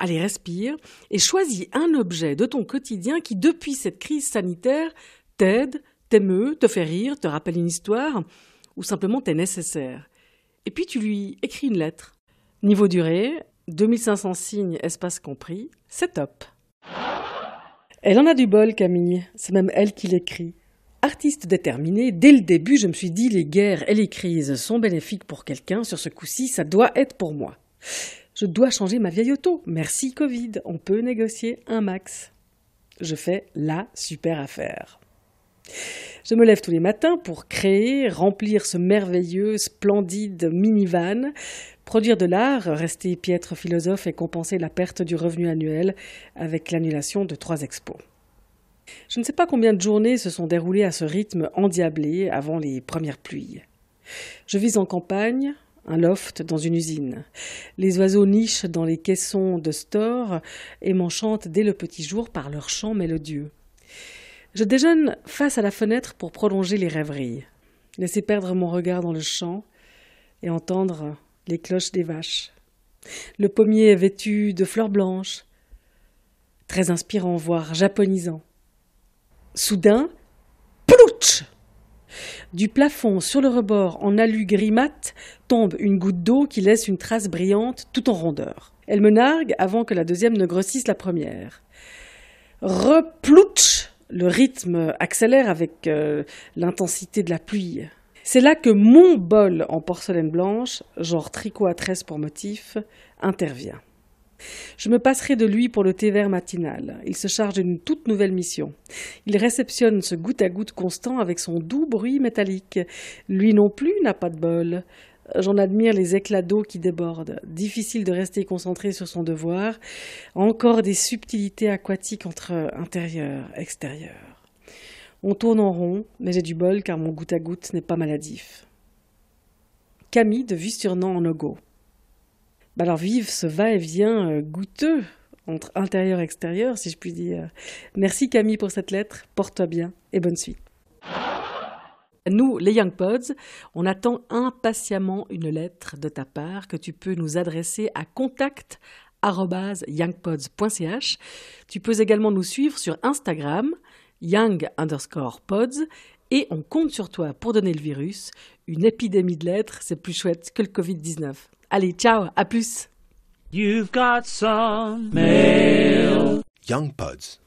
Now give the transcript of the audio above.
allez respire et choisis un objet de ton quotidien qui, depuis cette crise sanitaire, t'aide, t'émeut, te fait rire, te rappelle une histoire ou simplement t'est nécessaire. Et puis tu lui écris une lettre. Niveau durée, 2500 signes, espace compris, c'est top. Elle en a du bol, Camille. C'est même elle qui l'écrit. Artiste déterminée, dès le début, je me suis dit les guerres et les crises sont bénéfiques pour quelqu'un. Sur ce coup-ci, ça doit être pour moi. Je dois changer ma vieille auto. Merci Covid, on peut négocier un max. Je fais la super affaire. Je me lève tous les matins pour créer, remplir ce merveilleux, splendide minivan, produire de l'art, rester piètre philosophe et compenser la perte du revenu annuel avec l'annulation de trois expos. Je ne sais pas combien de journées se sont déroulées à ce rythme endiablé avant les premières pluies. Je vis en campagne, un loft dans une usine. Les oiseaux nichent dans les caissons de store et m'enchantent dès le petit jour par leur chant mélodieux. Je déjeune face à la fenêtre pour prolonger les rêveries, laisser perdre mon regard dans le champ et entendre les cloches des vaches. Le pommier est vêtu de fleurs blanches, très inspirant, voire japonisant. Soudain, plouch Du plafond sur le rebord en alu gris tombe une goutte d'eau qui laisse une trace brillante tout en rondeur. Elle me nargue avant que la deuxième ne grossisse la première. Replouch le rythme accélère avec euh, l'intensité de la pluie. C'est là que mon bol en porcelaine blanche, genre tricot à tresse pour motif, intervient. Je me passerai de lui pour le thé vert matinal. Il se charge d'une toute nouvelle mission. Il réceptionne ce goutte à goutte constant avec son doux bruit métallique. Lui non plus n'a pas de bol. J'en admire les éclats d'eau qui débordent. Difficile de rester concentré sur son devoir. Encore des subtilités aquatiques entre intérieur extérieur. On tourne en rond, mais j'ai du bol car mon goutte à goutte n'est pas maladif. Camille de Vue-sur-Nant en logo. Alors vive ce va-et-vient euh, goûteux entre intérieur et extérieur, si je puis dire. Merci Camille pour cette lettre, porte-toi bien et bonne suite. Nous, les Young Pods, on attend impatiemment une lettre de ta part que tu peux nous adresser à contact youngpods.ch. Tu peux également nous suivre sur Instagram, young underscore pods, et on compte sur toi pour donner le virus. Une épidémie de lettres, c'est plus chouette que le Covid-19. Allez, ciao, à plus. Young Pods.